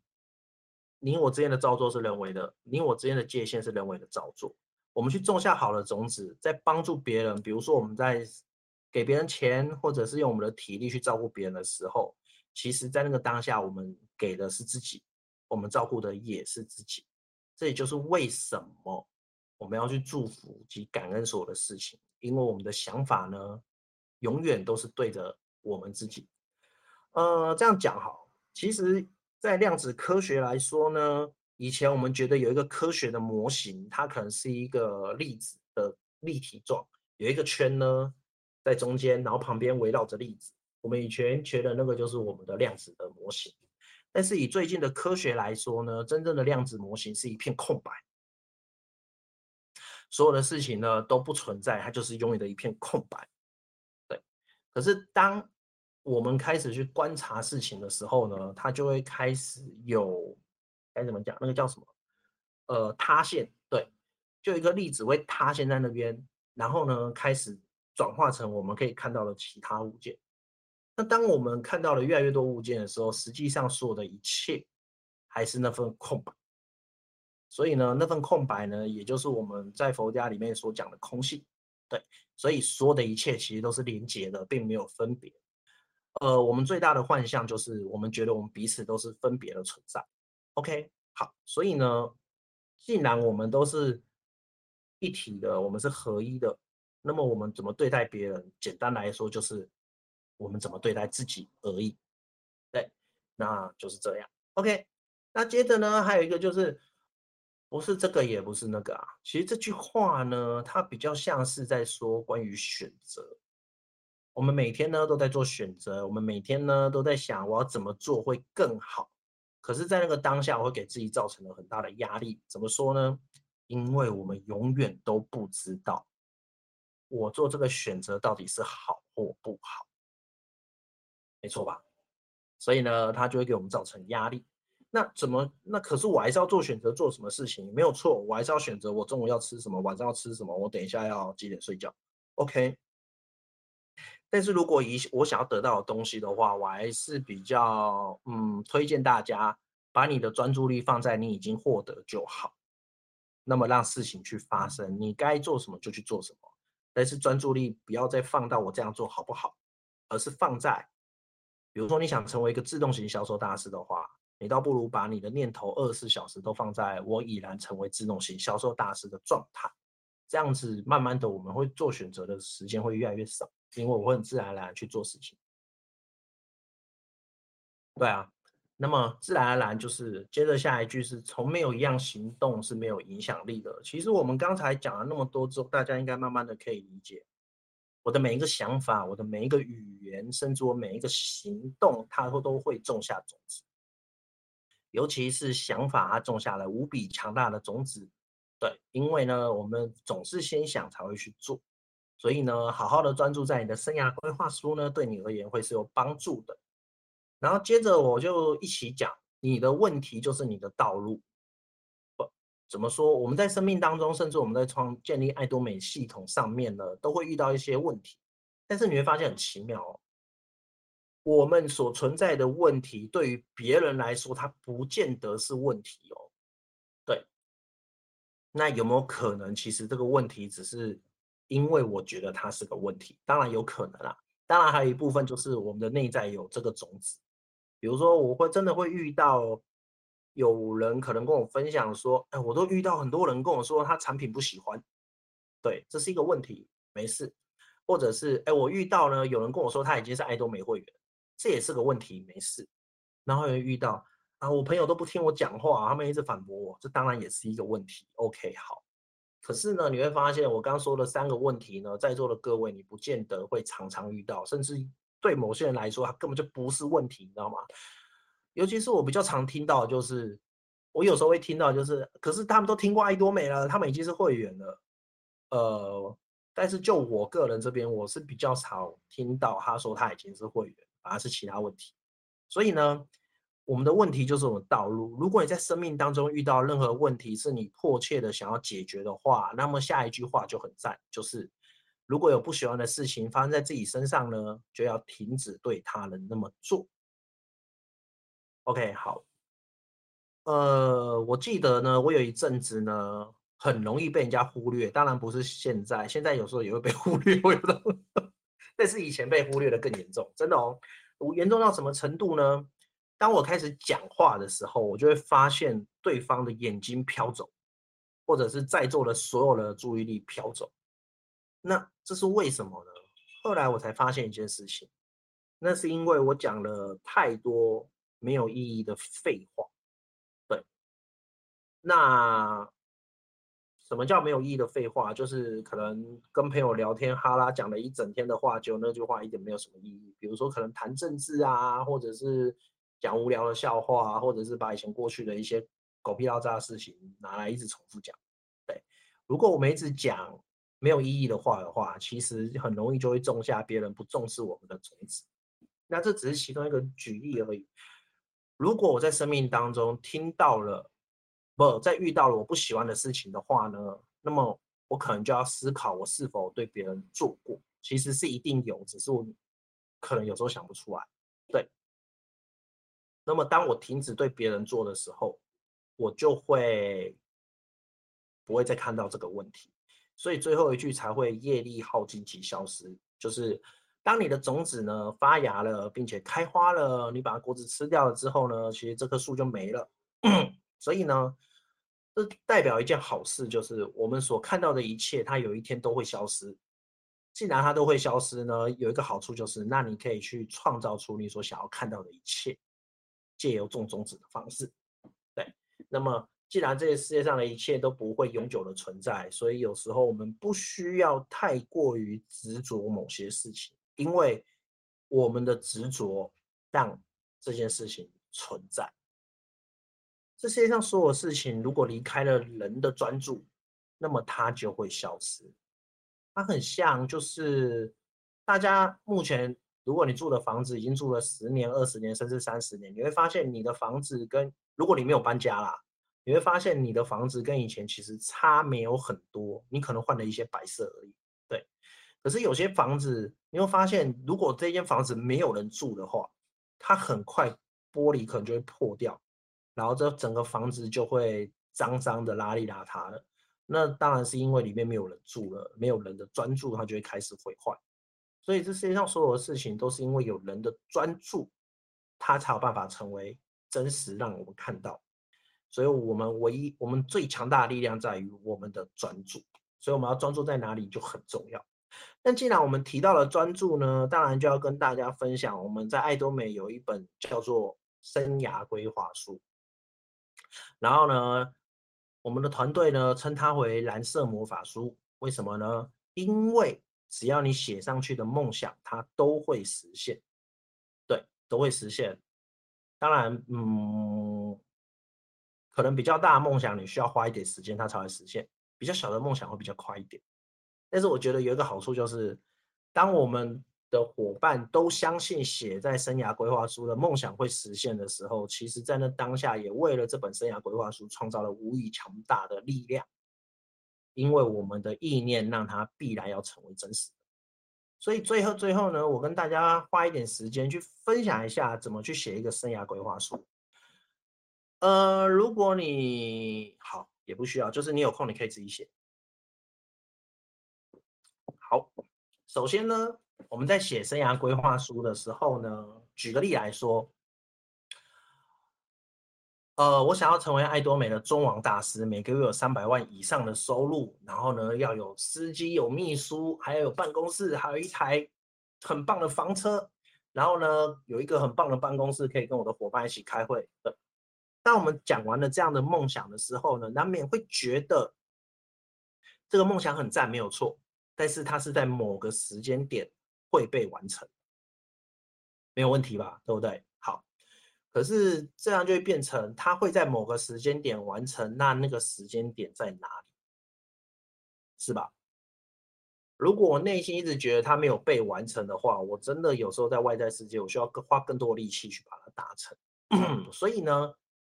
S1: 你我之间的造作是人为的，你我之间的界限是人为的造作。我们去种下好的种子，在帮助别人，比如说我们在给别人钱，或者是用我们的体力去照顾别人的时候，其实，在那个当下，我们给的是自己，我们照顾的也是自己。这也就是为什么我们要去祝福及感恩所有的事情，因为我们的想法呢，永远都是对着我们自己。呃，这样讲好，其实，在量子科学来说呢。以前我们觉得有一个科学的模型，它可能是一个粒子的立体状，有一个圈呢在中间，然后旁边围绕着粒子。我们以前觉得那个就是我们的量子的模型，但是以最近的科学来说呢，真正的量子模型是一片空白，所有的事情呢都不存在，它就是永远的一片空白。对，可是当我们开始去观察事情的时候呢，它就会开始有。该怎么讲？那个叫什么？呃，塌陷。对，就一个粒子会塌陷在那边，然后呢，开始转化成我们可以看到的其他物件。那当我们看到了越来越多物件的时候，实际上所有的一切还是那份空白。所以呢，那份空白呢，也就是我们在佛家里面所讲的空性。对，所以所有的一切其实都是连结的，并没有分别。呃，我们最大的幻象就是我们觉得我们彼此都是分别的存在。OK，好，所以呢，既然我们都是一体的，我们是合一的，那么我们怎么对待别人？简单来说，就是我们怎么对待自己而已。对，那就是这样。OK，那接着呢，还有一个就是，不是这个，也不是那个啊。其实这句话呢，它比较像是在说关于选择。我们每天呢都在做选择，我们每天呢都在想，我要怎么做会更好。可是，在那个当下，我会给自己造成了很大的压力。怎么说呢？因为我们永远都不知道，我做这个选择到底是好或不好，没错吧？所以呢，它就会给我们造成压力。那怎么？那可是我还是要做选择，做什么事情没有错，我还是要选择我中午要吃什么，晚上要吃什么，我等一下要几点睡觉？OK。但是如果以我想要得到的东西的话，我还是比较嗯推荐大家把你的专注力放在你已经获得就好，那么让事情去发生，你该做什么就去做什么。但是专注力不要再放到我这样做好不好，而是放在，比如说你想成为一个自动型销售大师的话，你倒不如把你的念头二十四小时都放在我已然成为自动型销售大师的状态，这样子慢慢的我们会做选择的时间会越来越少。因为我会很自然而然去做事情，对啊，那么自然而然就是接着下一句是从没有一样行动是没有影响力的。其实我们刚才讲了那么多之后，大家应该慢慢的可以理解，我的每一个想法，我的每一个语言，甚至我每一个行动，它都都会种下种子。尤其是想法，它种下了无比强大的种子。对，因为呢，我们总是先想才会去做。所以呢，好好的专注在你的生涯规划书呢，对你而言会是有帮助的。然后接着我就一起讲，你的问题就是你的道路。不，怎么说？我们在生命当中，甚至我们在创建立爱多美系统上面呢，都会遇到一些问题。但是你会发现很奇妙哦，我们所存在的问题，对于别人来说，它不见得是问题哦。对。那有没有可能，其实这个问题只是？因为我觉得它是个问题，当然有可能啦。当然还有一部分就是我们的内在有这个种子。比如说，我会真的会遇到有人可能跟我分享说：“哎，我都遇到很多人跟我说他产品不喜欢。”对，这是一个问题，没事。或者是哎，我遇到呢有人跟我说他已经是爱多美会员，这也是个问题，没事。然后又遇到啊，我朋友都不听我讲话，他们一直反驳我，这当然也是一个问题。OK，好。可是呢，你会发现我刚刚说的三个问题呢，在座的各位你不见得会常常遇到，甚至对某些人来说，它根本就不是问题，你知道吗？尤其是我比较常听到，就是我有时候会听到，就是可是他们都听过爱多美了，他们已经是会员了，呃，但是就我个人这边，我是比较少听到他说他已经是会员，而是其他问题，所以呢。我们的问题就是我们道路。如果你在生命当中遇到任何问题是你迫切的想要解决的话，那么下一句话就很赞，就是如果有不喜欢的事情发生在自己身上呢，就要停止对他人那么做。OK，好。呃，我记得呢，我有一阵子呢，很容易被人家忽略。当然不是现在，现在有时候也会被忽略，我有这，是以前被忽略的更严重，真的哦。严重到什么程度呢？当我开始讲话的时候，我就会发现对方的眼睛飘走，或者是在座的所有的注意力飘走。那这是为什么呢？后来我才发现一件事情，那是因为我讲了太多没有意义的废话。对，那什么叫没有意义的废话？就是可能跟朋友聊天哈拉讲了一整天的话，就那句话一点没有什么意义。比如说可能谈政治啊，或者是。讲无聊的笑话啊，或者是把以前过去的一些狗屁倒灶的事情拿来一直重复讲。对，如果我们一直讲没有意义的话的话，其实很容易就会种下别人不重视我们的种子。那这只是其中一个举例而已。如果我在生命当中听到了，不，在遇到了我不喜欢的事情的话呢，那么我可能就要思考我是否对别人做过。其实是一定有，只是我可能有时候想不出来。对。那么，当我停止对别人做的时候，我就会不会再看到这个问题。所以最后一句才会业力耗尽即消失，就是当你的种子呢发芽了，并且开花了，你把果子吃掉了之后呢，其实这棵树就没了。所以呢，这代表一件好事，就是我们所看到的一切，它有一天都会消失。既然它都会消失呢，有一个好处就是，那你可以去创造出你所想要看到的一切。借由种种子的方式，对。那么，既然这个世界上的一切都不会永久的存在，所以有时候我们不需要太过于执着某些事情，因为我们的执着让这件事情存在。这世界上所有事情，如果离开了人的专注，那么它就会消失。它很像，就是大家目前，如果你住的房子已经住了十年、二十年，甚至三十年，你会发现你的房子跟如果你没有搬家啦，你会发现你的房子跟以前其实差没有很多，你可能换了一些摆设而已。对，可是有些房子，你会发现，如果这间房子没有人住的话，它很快玻璃可能就会破掉，然后这整个房子就会脏脏的、邋里邋遢的。那当然是因为里面没有人住了，没有人的专注，它就会开始毁坏。所以这世界上所有的事情都是因为有人的专注，它才有办法成为真实，让我们看到。所以我们唯一、我们最强大的力量在于我们的专注。所以我们要专注在哪里就很重要。那既然我们提到了专注呢，当然就要跟大家分享，我们在爱多美有一本叫做《生涯规划书》，然后呢。我们的团队呢，称它为蓝色魔法书，为什么呢？因为只要你写上去的梦想，它都会实现，对，都会实现。当然，嗯，可能比较大的梦想，你需要花一点时间，它才会实现；比较小的梦想会比较快一点。但是我觉得有一个好处就是，当我们的伙伴都相信写在生涯规划书的梦想会实现的时候，其实，在那当下也为了这本生涯规划书创造了无以强大的力量，因为我们的意念让它必然要成为真实的。所以最后最后呢，我跟大家花一点时间去分享一下怎么去写一个生涯规划书。呃，如果你好也不需要，就是你有空你可以自己写。好，首先呢。我们在写生涯规划书的时候呢，举个例来说，呃，我想要成为爱多美的中网大师，每个月有三百万以上的收入，然后呢，要有司机、有秘书，还有办公室，还有一台很棒的房车，然后呢，有一个很棒的办公室，可以跟我的伙伴一起开会。当我们讲完了这样的梦想的时候呢，难免会觉得这个梦想很赞，没有错，但是它是在某个时间点。会被完成，没有问题吧？对不对？好，可是这样就会变成它会在某个时间点完成，那那个时间点在哪里？是吧？如果我内心一直觉得它没有被完成的话，我真的有时候在外在世界，我需要更花更多力气去把它达成。所以呢，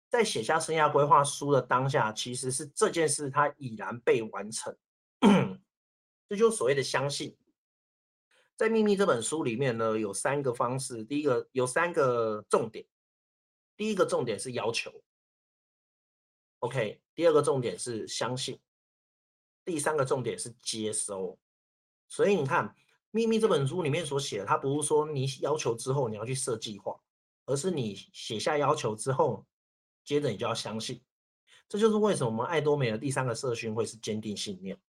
S1: 在写下生涯规划书的当下，其实是这件事它已然被完成，这就所谓的相信。在《秘密》这本书里面呢，有三个方式。第一个有三个重点，第一个重点是要求，OK。第二个重点是相信，第三个重点是接收。所以你看，《秘密》这本书里面所写的，它不是说你要求之后你要去设计划，而是你写下要求之后，接着你就要相信。这就是为什么我们爱多美的第三个社训会是坚定信念，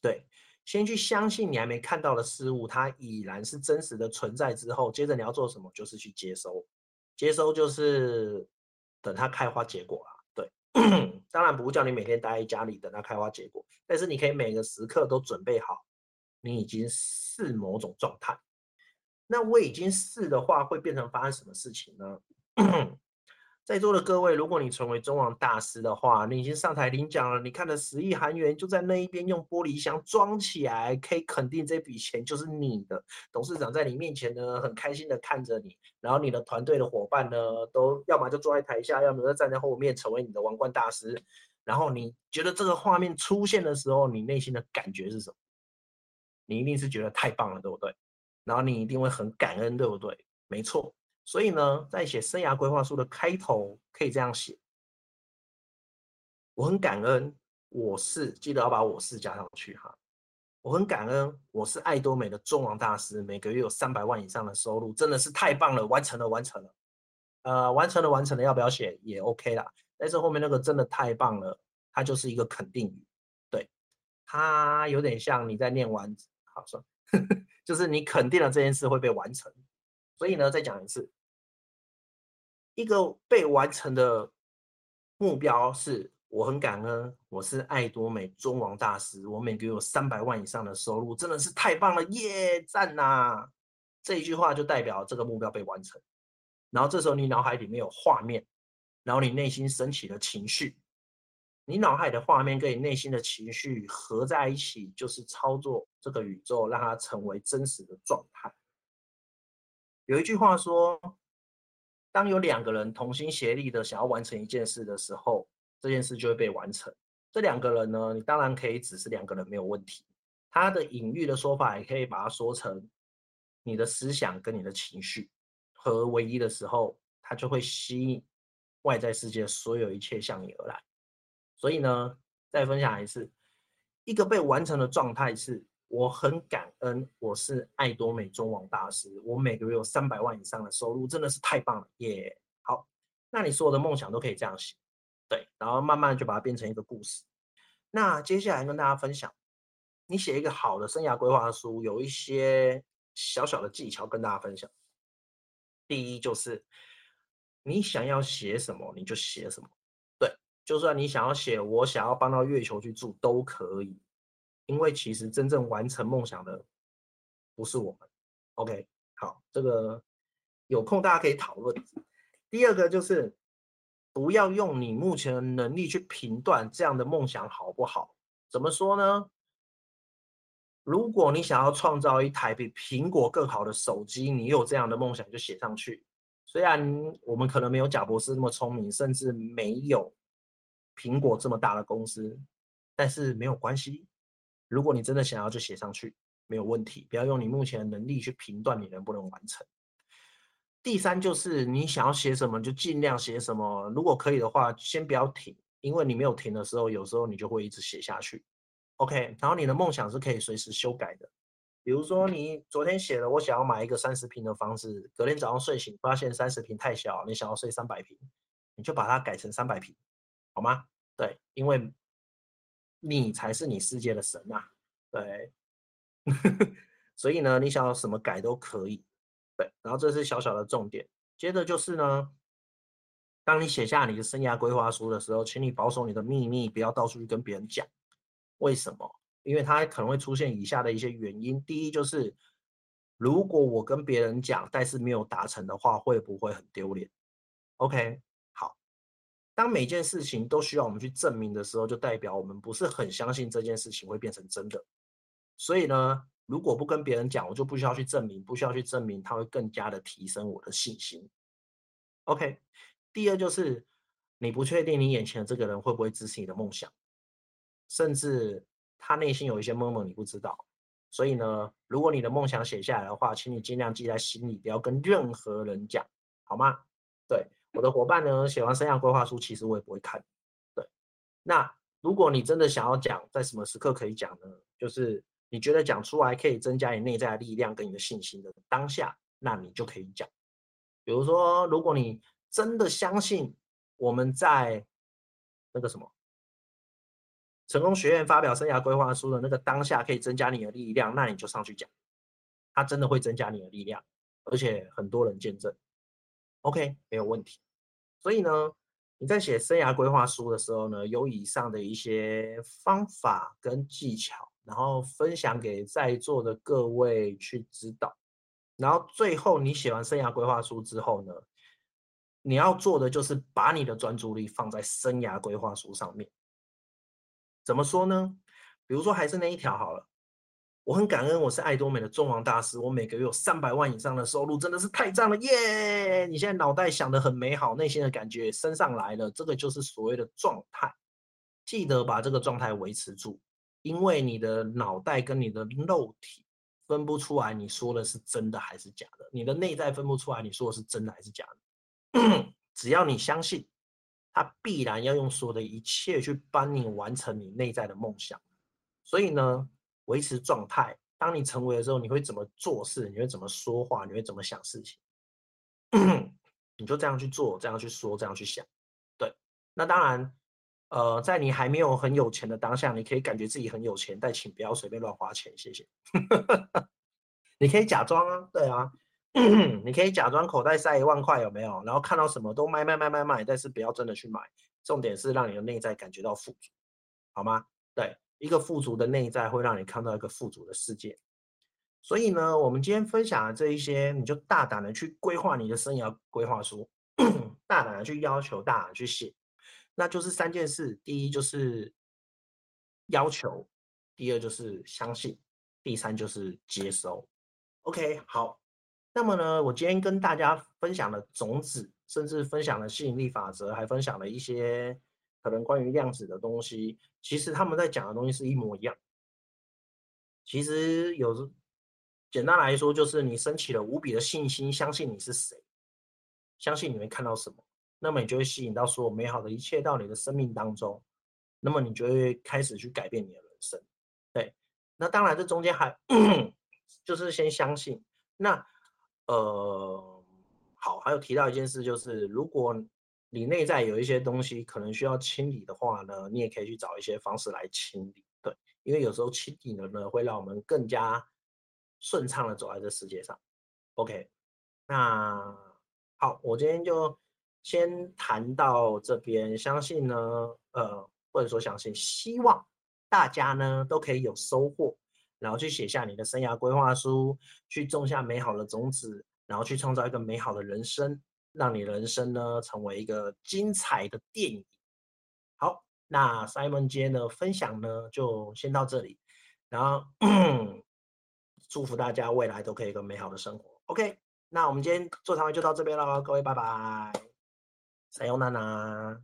S1: 对。先去相信你还没看到的事物，它已然是真实的存在之后，接着你要做什么？就是去接收。接收就是等它开花结果啦。对，当然不会叫你每天待在家里等它开花结果，但是你可以每个时刻都准备好，你已经是某种状态。那我已经是的话，会变成发生什么事情呢？在座的各位，如果你成为中网大师的话，你已经上台领奖了。你看的十亿韩元就在那一边用玻璃箱装起来，可以肯定这笔钱就是你的。董事长在你面前呢，很开心的看着你，然后你的团队的伙伴呢，都要么就坐在台下，要么就站在后面成为你的王冠大师。然后你觉得这个画面出现的时候，你内心的感觉是什么？你一定是觉得太棒了，对不对？然后你一定会很感恩，对不对？没错。所以呢，在写生涯规划书的开头可以这样写：我很感恩，我是记得要把我是加上去哈。我很感恩，我是爱多美的中王大师，每个月有三百万以上的收入，真的是太棒了，完成了，完成了。呃，完成了，完成了，要不要写也 OK 啦。但是后面那个真的太棒了，它就是一个肯定语，对，它有点像你在念完，好说，就是你肯定了这件事会被完成。所以呢，再讲一次。一个被完成的目标是，我很感恩，我是爱多美中王大师，我每个月有三百万以上的收入，真的是太棒了，耶，赞呐！这一句话就代表这个目标被完成。然后这时候你脑海里面有画面，然后你内心升起的情绪，你脑海的画面跟你内心的情绪合在一起，就是操作这个宇宙，让它成为真实的状态。有一句话说，当有两个人同心协力的想要完成一件事的时候，这件事就会被完成。这两个人呢，你当然可以只是两个人没有问题。他的隐喻的说法，也可以把它说成你的思想跟你的情绪合为一的时候，它就会吸引外在世界所有一切向你而来。所以呢，再分享一次，一个被完成的状态是。我很感恩，我是爱多美中网大师，我每个月有三百万以上的收入，真的是太棒了耶好，那你所有的梦想都可以这样写，对，然后慢慢就把它变成一个故事。那接下来跟大家分享，你写一个好的生涯规划书，有一些小小的技巧跟大家分享。第一就是，你想要写什么你就写什么，对，就算你想要写我想要搬到月球去住都可以。因为其实真正完成梦想的不是我们，OK，好，这个有空大家可以讨论。第二个就是不要用你目前的能力去评断这样的梦想好不好。怎么说呢？如果你想要创造一台比苹果更好的手机，你有这样的梦想就写上去。虽然我们可能没有贾博士那么聪明，甚至没有苹果这么大的公司，但是没有关系。如果你真的想要，就写上去，没有问题。不要用你目前的能力去评断你能不能完成。第三就是你想要写什么，就尽量写什么。如果可以的话，先不要停，因为你没有停的时候，有时候你就会一直写下去。OK，然后你的梦想是可以随时修改的。比如说你昨天写了，我想要买一个三十平的房子，隔天早上睡醒发现三十平太小，你想要睡三百平，你就把它改成三百平，好吗？对，因为。你才是你世界的神啊！对，所以呢，你想要什么改都可以。对，然后这是小小的重点。接着就是呢，当你写下你的生涯规划书的时候，请你保守你的秘密，不要到处去跟别人讲。为什么？因为它可能会出现以下的一些原因。第一就是，如果我跟别人讲，但是没有达成的话，会不会很丢脸？OK。当每件事情都需要我们去证明的时候，就代表我们不是很相信这件事情会变成真的。所以呢，如果不跟别人讲，我就不需要去证明，不需要去证明，它会更加的提升我的信心。OK，第二就是你不确定你眼前的这个人会不会支持你的梦想，甚至他内心有一些 murmur 你不知道。所以呢，如果你的梦想写下来的话，请你尽量记在心里，不要跟任何人讲，好吗？对。我的伙伴呢，写完生涯规划书，其实我也不会看。对，那如果你真的想要讲，在什么时刻可以讲呢？就是你觉得讲出来可以增加你内在的力量跟你的信心的当下，那你就可以讲。比如说，如果你真的相信我们在那个什么成功学院发表生涯规划书的那个当下可以增加你的力量，那你就上去讲，它真的会增加你的力量，而且很多人见证。OK，没有问题。所以呢，你在写生涯规划书的时候呢，有以上的一些方法跟技巧，然后分享给在座的各位去指导。然后最后你写完生涯规划书之后呢，你要做的就是把你的专注力放在生涯规划书上面。怎么说呢？比如说还是那一条好了。我很感恩，我是爱多美的中王大师。我每个月有三百万以上的收入，真的是太赞了耶！你现在脑袋想得很美好，内心的感觉也升上来了，这个就是所谓的状态。记得把这个状态维持住，因为你的脑袋跟你的肉体分不出来，你说的是真的还是假的。你的内在分不出来，你说的是真的还是假的。只要你相信，他必然要用所有的一切去帮你完成你内在的梦想。所以呢，维持状态。当你成为的时候，你会怎么做事？你会怎么说话？你会怎么想事情？你就这样去做，这样去说，这样去想。对，那当然，呃，在你还没有很有钱的当下，你可以感觉自己很有钱，但请不要随便乱花钱，谢谢。你可以假装啊，对啊，你可以假装口袋塞一万块，有没有？然后看到什么都买买买买买，但是不要真的去买。重点是让你的内在感觉到富足，好吗？对。一个富足的内在会让你看到一个富足的世界，所以呢，我们今天分享的这一些，你就大胆的去规划你的生涯规划书。大胆的去要求，大胆去写，那就是三件事：第一就是要求，第二就是相信，第三就是接收。OK，好。那么呢，我今天跟大家分享了种子，甚至分享了吸引力法则，还分享了一些可能关于量子的东西。其实他们在讲的东西是一模一样。其实有时简单来说，就是你升起了无比的信心，相信你是谁。相信你会看到什么，那么你就会吸引到所有美好的一切到你的生命当中，那么你就会开始去改变你的人生。对，那当然这中间还 就是先相信。那呃，好，还有提到一件事，就是如果你内在有一些东西可能需要清理的话呢，你也可以去找一些方式来清理。对，因为有时候清理了呢，会让我们更加顺畅的走在这世界上。OK，那。好，我今天就先谈到这边。相信呢，呃，或者说相信，希望大家呢都可以有收获，然后去写下你的生涯规划书，去种下美好的种子，然后去创造一个美好的人生，让你人生呢成为一个精彩的电影。好，那 Simon 今天的分享呢就先到这里，然后 祝福大家未来都可以一个美好的生活。OK。那我们今天座谈会就到这边了，各位拜拜，撒由那拉。